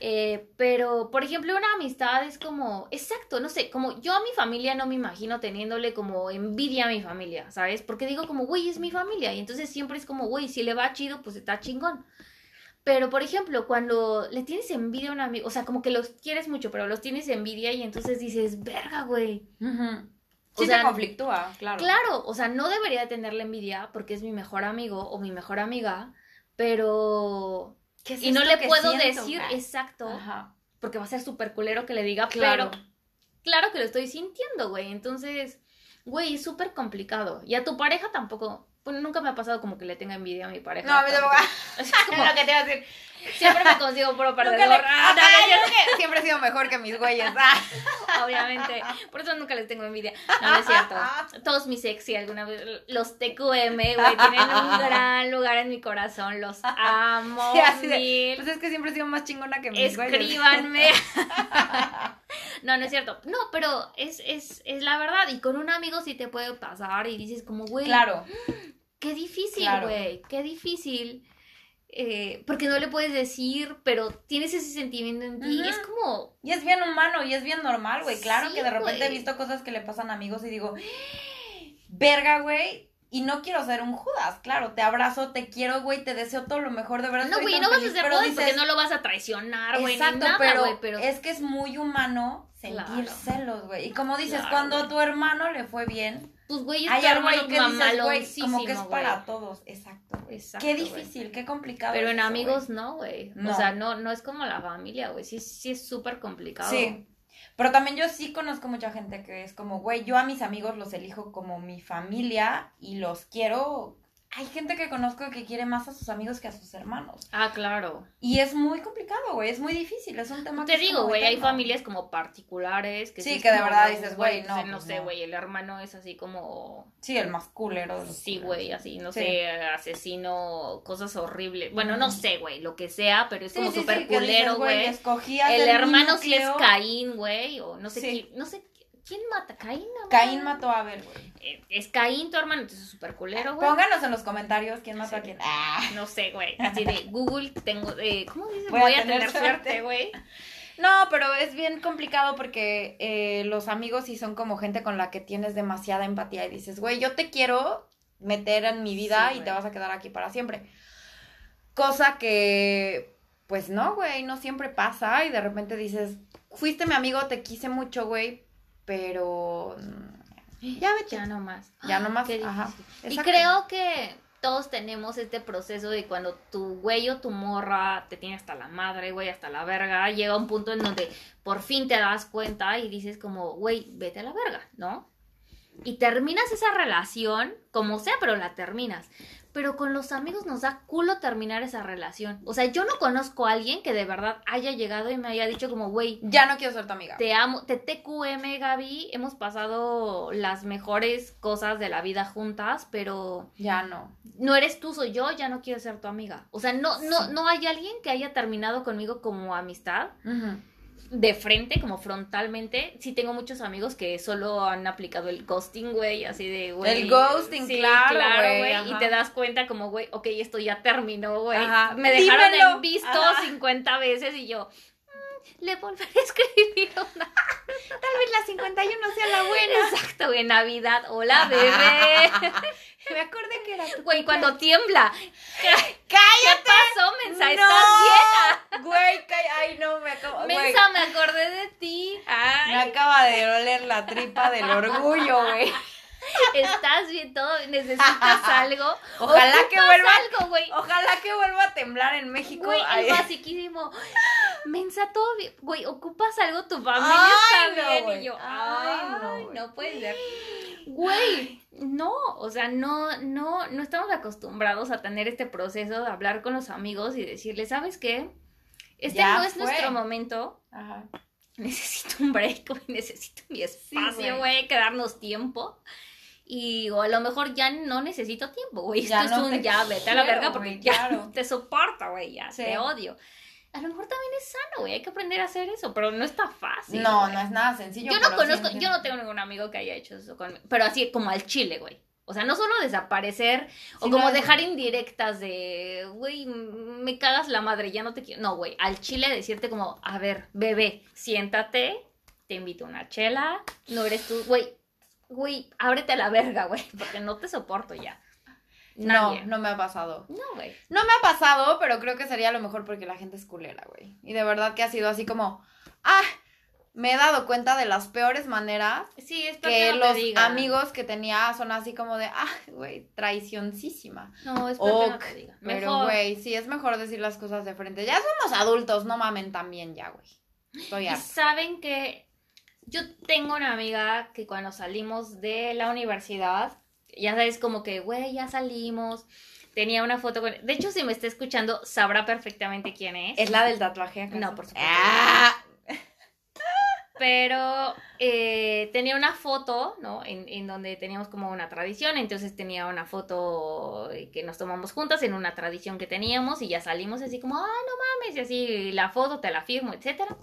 Eh, pero, por ejemplo, una amistad es como, exacto, no sé, como yo a mi familia no me imagino teniéndole como envidia a mi familia, ¿sabes? Porque digo como, güey, es mi familia. Y entonces siempre es como, güey, si le va chido, pues está chingón. Pero, por ejemplo, cuando le tienes envidia a un amigo, o sea, como que los quieres mucho, pero los tienes envidia y entonces dices, verga, güey. O Sí sea, te conflictúa, claro. Claro, o sea, no debería de tenerle envidia porque es mi mejor amigo o mi mejor amiga, pero... ¿Qué es Y no le puedo siento? decir Ah, exacto Ajá. porque va a ser súper culero que le diga, Claro. pero claro que lo estoy sintiendo, güey. Entonces, güey, es súper complicado. Y a tu pareja tampoco, bueno, nunca me ha pasado como que le tenga envidia a mi pareja. No, a mí tampoco. Es como, lo que te iba a decir. siempre me consigo puro perdedor. le- Ah, no, siempre he sido mejor que mis güeyes. Ah. obviamente. Por eso nunca les tengo envidia. No, no es cierto. Todos mis ex, si alguna vez. Los TQM, güey, tienen un gran lugar en mi corazón. Los amo. Sí, así de. Pues es que siempre he sido más chingona que mis güeyes. Escríbanme. no, no es cierto. No, pero es, es, es la verdad. Y con un amigo sí te puede pasar y dices como, güey, Claro. Qué difícil, Claro. güey, qué difícil. Eh, porque no le puedes decir, pero tienes ese sentimiento en ti. Ujú. Es como, Y es bien humano y es bien normal, güey. Claro Sí, que de repente he visto cosas que le pasan a amigos y digo, verga, güey. Y no quiero ser un Judas, claro. Te abrazo, te quiero, güey. Te deseo todo lo mejor, de verdad. no, güey, no vas a feliz", ser joven porque no lo vas a traicionar, güey, Exacto, nada, pero, es que es muy humano sentir Claro. celos, güey. Y como dices, Claro, cuando a tu hermano le fue bien, Pues, güey, es hay hermano que dices, güey, como que es güey. para todos. Exacto, güey. Exacto, Qué güey. difícil, qué complicado. Pero es en eso, amigos güey. no, güey. No. O sea, no, no es como la familia, güey. Sí, sí es súper complicado. Sí. Pero también yo sí conozco mucha gente que es como, güey, yo a mis amigos los elijo como mi familia y los quiero. Hay gente que conozco que quiere más a sus amigos que a sus hermanos. Ah, claro. Y es muy complicado, güey, es muy difícil, es un tema que Te digo, güey, hay familias como particulares que Sí, que de verdad dices, güey, no, pues, no pues, sé, no. güey, el hermano es así como Sí, el más culero de sí, güey, así, no Sí. sé, asesino, cosas horribles. Bueno, no sé, güey, lo que sea, pero es Sí, como súper culero, güey. El hermano sí es. Caín, güey, o no sé quién, no sé quién mata Caín. no? Caín mató a Abel, güey. Eh, Es Caín tu hermano, entonces es súper culero, güey. Pónganos en los comentarios quién mató a quién. Ah. No sé, güey. Así de Google tengo, eh, ¿cómo dices? Voy Voy, a tener tener suerte. suerte, güey. No, pero es bien complicado porque eh, los amigos sí son como gente con la que tienes demasiada empatía y dices, güey, yo te quiero meter en mi vida Sí, y güey. te vas a quedar aquí para siempre. Cosa que, pues no, güey, no siempre pasa y de repente dices, fuiste mi amigo, te quise mucho, güey, pero mm, ya vete. Ya no más. Ya nomás, ajá. Y creo que todos tenemos este proceso de cuando tu güey o tu morra te tiene hasta la madre, güey, hasta la verga, llega un punto en donde por fin te das cuenta y dices como, güey, vete a la verga, ¿no? Y terminas esa relación, como sea, pero la terminas pero con los amigos nos da culo terminar esa relación. O sea, yo no conozco a alguien que de verdad haya llegado y me haya dicho como, güey, ya no quiero ser tu amiga. Te amo, te TQM, Gaby, hemos pasado las mejores cosas de la vida juntas, pero ya no. No eres tú, soy yo, ya no quiero ser tu amiga. O sea, no no no hay alguien que haya terminado conmigo como amistad de frente, como frontalmente. Sí tengo muchos amigos que solo han aplicado el ghosting, güey, así de, güey. El ghosting, claro, güey. Y te das cuenta como, güey, ok, esto ya terminó, güey. Me dejaron en visto 50 veces y yo, le volveré a escribir una. Tal vez la 51 sea la buena. Exacto, güey, Navidad. Hola, bebé. Me acordé que era tu Güey, cuando tiembla. ¡Cállate! ¿Qué pasó, mensa? ¿Estás bien? Güey, ay, no, me acabo... Mensa, me acordé de ti. Ay. Me acaba de doler la tripa del orgullo, güey. Estás bien, todo, necesitas algo. Ojalá que vuelva algo, güey. Ojalá que vuelva a temblar en México. Güey, es basiquísimo. Mensa, todo bien. Güey, ocupas algo, tu familia está bien. y yo, ay, no, no puede ser. Güey, no, o sea, no, no, no estamos acostumbrados a tener este proceso de hablar con los amigos y decirles, ¿sabes qué? Este no es nuestro momento. Ajá necesito un break, necesito mi espacio, güey, que darnos tiempo. Y o a lo mejor ya no necesito tiempo, güey. Esto es un ya vete a la verga porque ya no te soporta, güey, ya te odio. A lo mejor también es sano, güey, hay que aprender a hacer eso, pero no está fácil. No, no es nada sencillo. Yo no conozco, yo no tengo ningún amigo que haya hecho eso conmigo, pero así como al chile, güey. O sea, no solo desaparecer o como dejar indirectas de, güey, me cagas la madre, ya no te quiero. No, güey, al chile decirte como, a ver, bebé, siéntate, te invito a una chela, no eres tú, güey, güey, ábrete a la verga, güey, porque no te soporto ya. No, no me ha pasado. No, güey. No me ha pasado, pero creo que sería lo mejor porque la gente es culera, güey. Y de verdad que ha sido así como, ah, me he dado cuenta de las peores maneras sí, es que, los amigos que tenía son así como de, ah, güey, traicioncísima. No, es que no te diga. Pero, güey, sí, es mejor decir las cosas de frente. Ya somos adultos, no mamen también ya, güey. Estoy harta. saben que yo tengo una amiga que cuando salimos de la universidad, ya sabes, como que, güey, ya salimos. Tenía una foto con... De hecho, si me está escuchando, sabrá perfectamente quién es. ¿Es la del tatuaje? No, por supuesto. ¡Ah! Pero eh, tenía una foto, ¿no? En, en, donde teníamos como una tradición, entonces tenía una foto que nos tomamos juntas en una tradición que teníamos y ya salimos así como, ah, no mames, y así la foto te la firmo, etcétera.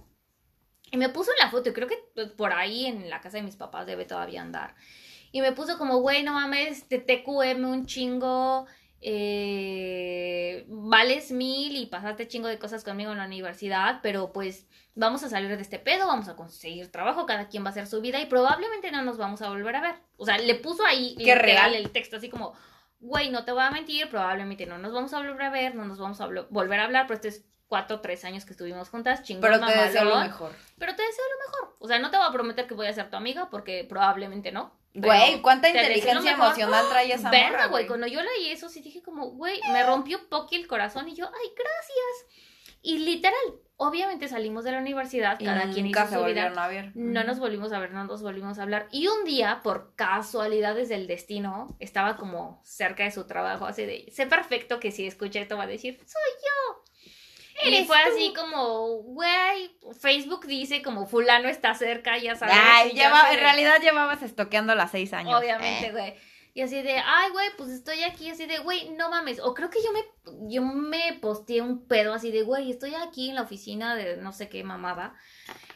Y me puso en la foto, y creo que pues, por ahí en la casa de mis papás debe todavía andar. Y me puso como, güey, no mames, te TQM un chingo, eh, vales mil y pasaste chingo de cosas conmigo en la universidad, pero pues vamos a salir de este pedo, vamos a conseguir trabajo, cada quien va a hacer su vida y probablemente no nos vamos a volver a ver. O sea, le puso ahí Qué real el texto así como, güey, no te voy a mentir, probablemente no nos vamos a volver a ver, no nos vamos a volver a hablar, pero este es cuatro o tres años que estuvimos juntas, chingón, Pero te deseo lo mejor. Pero te deseo lo mejor. O sea, no te voy a prometer que voy a ser tu amiga porque probablemente no. Güey, ¿cuánta inteligencia emocional trae esa Verga, güey, cuando yo leí eso sí dije como, güey, me rompió poco el corazón y yo, ay, gracias. Y literal, obviamente salimos de la universidad, cada quien hizo su vida. A ver. No nos volvimos a ver, no nos volvimos a hablar. Y un día, por casualidades del destino, estaba como cerca de su trabajo, así de, sé perfecto que si escucha esto va a decir, soy yo. Y fue así como, güey, Facebook dice como fulano está cerca, ya sabes. Ay, en realidad llevabas estoqueando las seis años. Obviamente, eh. güey. Y así de, ay, güey, pues estoy aquí, así de, güey, no mames. O creo que yo me, yo me posteé un pedo así de, güey, estoy aquí en la oficina de no sé qué mamada.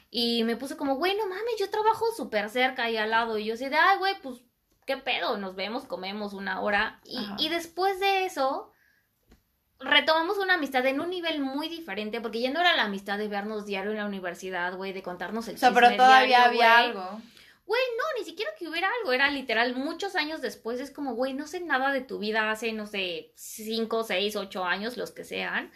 Y me puse como, güey, no mames, yo trabajo súper cerca y al lado. Y yo así de, ay, güey, pues, ¿qué pedo? Nos vemos, comemos una hora. Y, y después de eso, retomamos una amistad en un nivel muy diferente, porque ya no era la amistad de vernos diario en la universidad, güey, de contarnos el chisme O sea, pero todavía había algo. Güey, no, ni siquiera que hubiera algo, era literal, muchos años después es como, güey, no sé nada de tu vida hace, no sé, cinco, seis, ocho años, los que sean.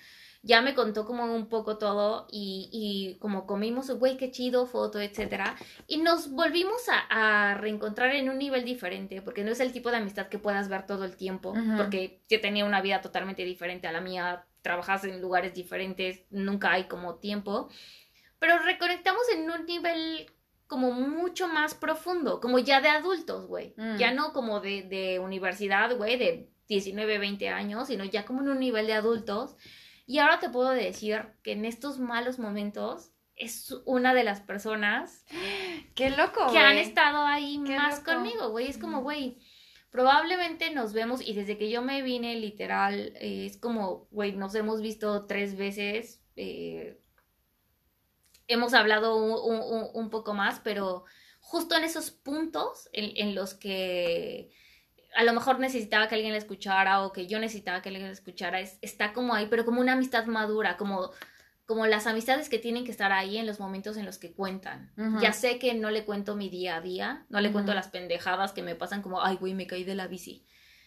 Ya me contó como un poco todo y, y como comimos, güey, qué chido, foto, etcétera. Y nos volvimos a, a, reencontrar en un nivel diferente, porque no es el tipo de amistad que puedas ver todo el tiempo, uh -huh. porque yo tenía una vida totalmente diferente a la mía, trabajas en lugares diferentes, nunca hay como tiempo, pero reconectamos en un nivel como mucho más profundo, como ya de adultos, güey, mm. ya no como de, de universidad, güey, de 19, 20 años, sino ya como en un nivel de adultos. Y ahora te puedo decir que en estos malos momentos es una de las personas qué loco que han estado ahí qué más loco. conmigo, güey, es como, güey, probablemente nos vemos y desde que yo me vine literal eh, es como, güey, nos hemos visto tres veces, eh, hemos hablado un, un, un, poco más, pero justo en esos puntos en, en, los que a lo mejor necesitaba que alguien la escuchara o que yo necesitaba que alguien la escuchara, es, está como ahí, pero como una amistad madura, como, como las amistades que tienen que estar ahí en los momentos en los que cuentan. Uh -huh. Ya sé que no le cuento mi día a día, no le uh -huh. cuento las pendejadas que me pasan como, ay, güey, me caí de la bici.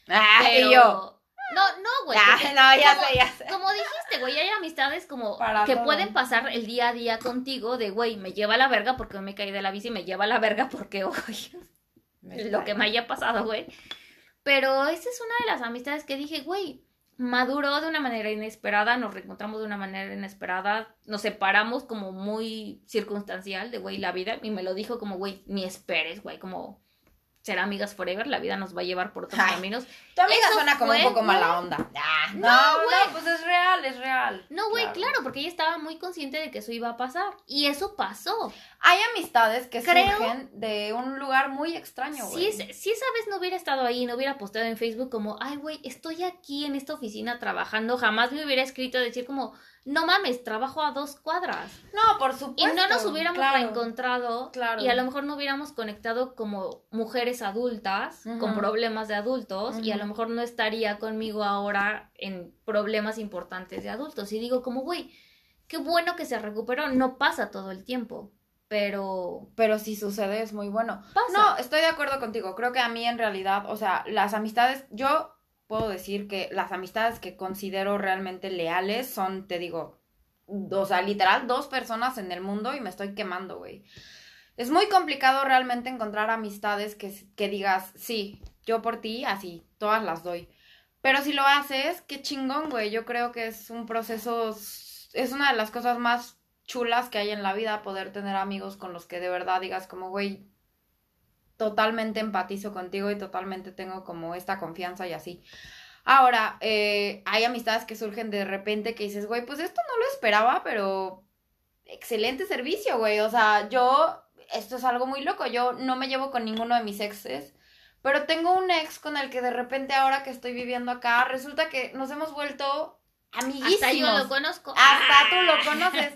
Ah, pero... yo. No, no, güey. Ah, no, ya como, sé, ya sé. Como dijiste, güey, hay amistades como Para que todo. pueden pasar el día a día contigo de, güey, me lleva a la verga porque me caí de la bici, me lleva a la verga porque, güey, lo que me haya pasado, güey. Pero esa es una de las amistades que dije, güey, maduró de una manera inesperada, nos reencontramos de una manera inesperada, nos separamos como muy circunstancial de, güey, la vida, y me lo dijo como, güey, ni esperes, güey, como ser amigas forever, la vida nos va a llevar por otros Ay, caminos. Tu amiga Eso suena como fue, un poco mala onda. Ah, no, no, güey. No, pues es real, es real. No, güey, claro. claro. porque ella estaba muy consciente de que eso iba a pasar. Y eso pasó. Hay amistades que Creo, surgen de un lugar muy extraño, güey. Si, si esa vez no hubiera estado ahí, no hubiera postado en Facebook como, ay, güey, estoy aquí en esta oficina trabajando, jamás me hubiera escrito decir como, no mames, trabajo a dos cuadras. No, por supuesto. Y no nos hubiéramos claro, reencontrado claro. y a lo mejor no hubiéramos conectado como mujeres adultas, uh -huh. con problemas de adultos, uh -huh. y a lo mejor no estaría conmigo ahora en problemas importantes de adultos. Y digo como, güey, qué bueno que se recuperó, no pasa todo el tiempo. Pero. Pero si sucede es muy bueno. Pasa. No, estoy de acuerdo contigo. Creo que a mí en realidad, o sea, las amistades, yo puedo decir que las amistades que considero realmente leales son, te digo, o sea, literal, dos personas en el mundo y me estoy quemando, güey. Es muy complicado realmente encontrar amistades que, que digas, sí, yo por ti, así, todas las doy. Pero si lo haces, qué chingón, güey. Yo creo que es un proceso, es una de las cosas más chulas que hay en la vida, poder tener amigos con los que de verdad digas como, güey, totalmente empatizo contigo y totalmente tengo como esta confianza y así. Ahora, eh, hay amistades que surgen de repente que dices, güey, pues esto no lo esperaba, pero excelente servicio, güey. O sea, yo, esto es algo muy loco, yo no me llevo con ninguno de mis exes, pero tengo un ex con el que de repente ahora que estoy viviendo acá, resulta que nos hemos vuelto amiguísimos. Hasta yo lo conozco. Hasta ah. tú lo conoces.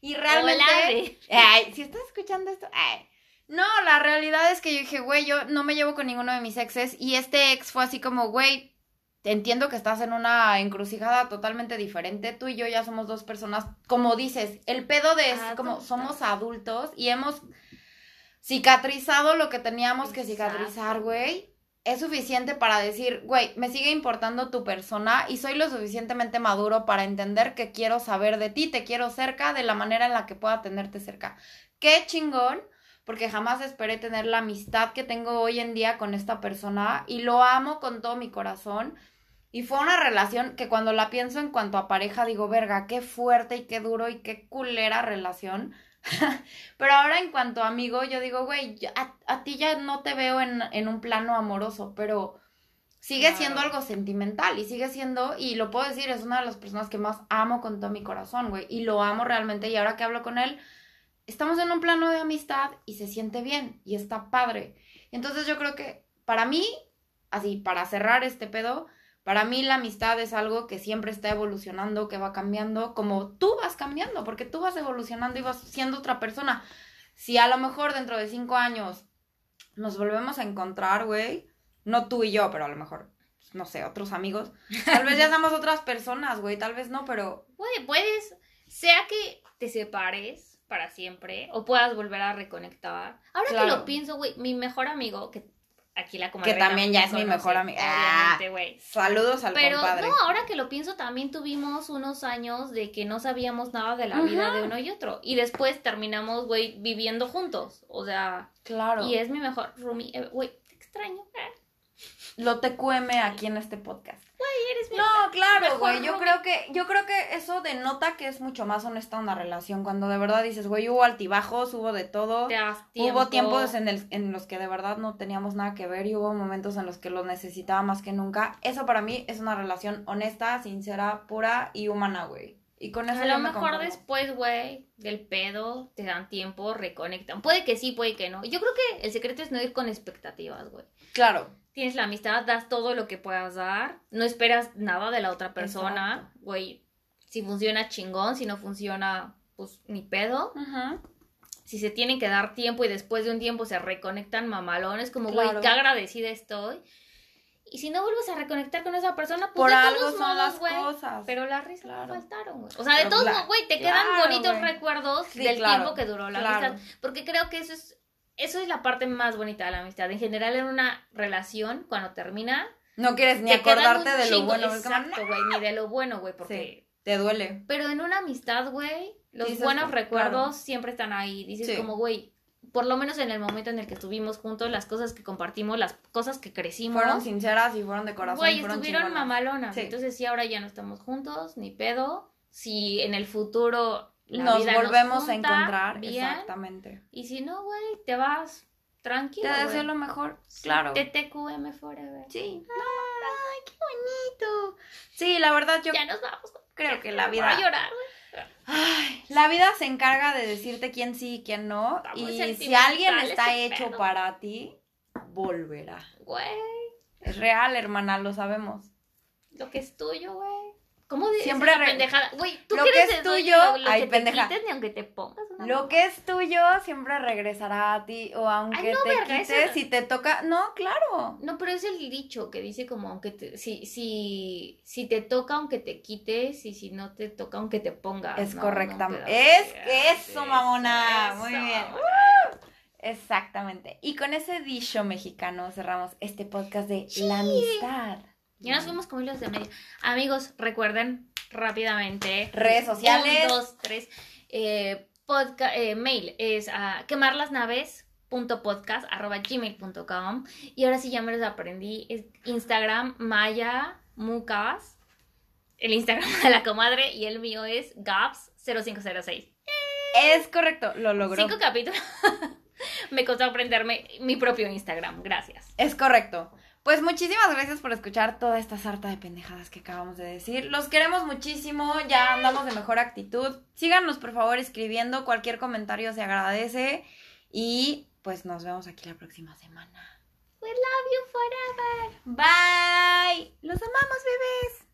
Y realmente... Ay, si estás escuchando esto... Ay, no, la realidad es que yo dije, güey, yo no me llevo con ninguno de mis exes y este ex fue así como, güey, entiendo que estás en una encrucijada totalmente diferente, tú y yo ya somos dos personas, como dices, el pedo de es ah, como somos adultos y hemos cicatrizado lo que teníamos Exacto. que cicatrizar, güey. Es suficiente para decir, güey, me sigue importando tu persona y soy lo suficientemente maduro para entender que quiero saber de ti, te quiero cerca de la manera en la que pueda tenerte cerca. Qué chingón porque jamás esperé tener la amistad que tengo hoy en día con esta persona y lo amo con todo mi corazón. Y fue una relación que cuando la pienso en cuanto a pareja digo, verga, qué fuerte y qué duro y qué culera relación. pero ahora en cuanto a amigo, yo digo, güey, a, a, ti ya no te veo en, en un plano amoroso, pero sigue claro. siendo algo sentimental y sigue siendo, y lo puedo decir, es una de las personas que más amo con todo mi corazón, güey. Y lo amo realmente y ahora que hablo con él, estamos en un plano de amistad y se siente bien y está padre. Entonces yo creo que para mí, así, para cerrar este pedo, para mí la amistad es algo que siempre está evolucionando, que va cambiando, como tú vas cambiando, porque tú vas evolucionando y vas siendo otra persona. Si a lo mejor dentro de cinco años nos volvemos a encontrar, güey, no tú y yo, pero a lo mejor, no sé, otros amigos, tal vez ya somos otras personas, güey, tal vez no, pero... Güey, puedes, sea que te separes, para siempre o puedas volver a reconectar. Ahora claro. que lo pienso, güey, mi mejor amigo, que aquí la comadre. Que también ya es mi mejor amiga. Obviamente, güey. Saludos al Pero compadre. no, ahora que lo pienso, también tuvimos unos años de que no sabíamos nada de la vida de uno y otro. Y después terminamos, güey, viviendo juntos. O sea, Claro. y es mi mejor roomie. eh, Güey, te extraño. eh. Lo TQM aquí en este podcast. Eres mi No, claro, güey. Yo creo que, yo creo que eso denota que es mucho más honesta una relación. Cuando de verdad dices, güey, hubo altibajos, hubo de todo. Te das Hubo tiempo. tiempos en, el- en los que de verdad no teníamos nada que ver y hubo momentos en los que lo necesitaba más que nunca. Eso para mí es una relación honesta, sincera, pura y humana, güey. Y con eso A lo me mejor después, güey, del pedo, te dan tiempo, reconectan. Puede que sí, puede que no. Yo creo que el secreto es no ir con expectativas, güey. Claro. Tienes la amistad, das todo lo que puedas dar, no esperas nada de la otra persona, güey. Si funciona chingón, si no funciona, pues ni pedo. Ajá. Si se tienen que dar tiempo y después de un tiempo se reconectan mamalones, como, güey, Claro. qué agradecida estoy. Y si no vuelves a reconectar con esa persona, pues Por de algo todos son modos, las güey, cosas. Pero las risas no Claro. faltaron, güey. O sea, de Pero todos modos, güey, te quedan claro, bonitos güey. recuerdos Sí, del claro, tiempo que duró la amistad. Porque creo que eso es, eso es la parte más bonita de la amistad. En general, en una relación, cuando termina, No quieres ni acordarte de lo bueno. Exacto, güey, ni de lo bueno, güey, porque... Te duele. Pero en una amistad, güey, los Dices, buenos recuerdos siempre están ahí. Dices Sí. como, güey, por lo menos en el momento en el que estuvimos juntos, las cosas que compartimos, las cosas que crecimos... Fueron sinceras y fueron de corazón. Güey, estuvieron chingonas. mamalonas. Sí. Entonces, sí, ahora ya no estamos juntos, ni pedo. Si en el futuro la Nos vida volvemos a junta, encontrar. bien. Exactamente. Y si no, güey, te vas tranquilo. Te deseo lo mejor. Claro. TTQM forever. Sí. Ay, qué bonito. Sí, la verdad yo Ya nos vamos. creo que la me voy vida a llorar. Ay, la vida se encarga de decirte quién sí y quién no. Y si alguien está hecho pedo. para ti, volverá. Güey, Es real, hermana, lo sabemos. lo que es tuyo, güey. ¿Cómo dices Siempre re- pendejada? Güey, tú Lo que es tuyo, lo, que te pendeja. quites ni aunque te pongas una Lo que es tuyo siempre regresará a ti. O aunque Ay, no, te verga, eso quites, no. si te toca. No, claro. No, pero es el dicho que dice como aunque te, si, si, si te toca aunque te quites y si no te toca aunque te pongas. Es ¿no? correctamente. No, es que eso, mamona. eso, Muy bien. Exactamente. Y con ese dicho mexicano cerramos este podcast de la amistad. Ya nos fuimos con hilos de medio. Amigos, recuerden rápidamente. Redes sociales. Un, dos, tres. Eh, podca- eh, mail es a quemarlasnaves.podcast.gmail.com Y ahora sí ya me los aprendí. Es Instagram Maya Mucas. El Instagram de la comadre y el mío es Gaps0506. Es correcto, lo logró. Cinco capítulos. me costó aprenderme mi propio Instagram. Gracias. Es correcto. Pues muchísimas gracias por escuchar toda esta sarta de pendejadas que acabamos de decir. Los queremos muchísimo, ya andamos de mejor actitud. Síganos por favor escribiendo, cualquier comentario se agradece y pues nos vemos aquí la próxima semana. We love you forever. Bye. Los amamos, bebés.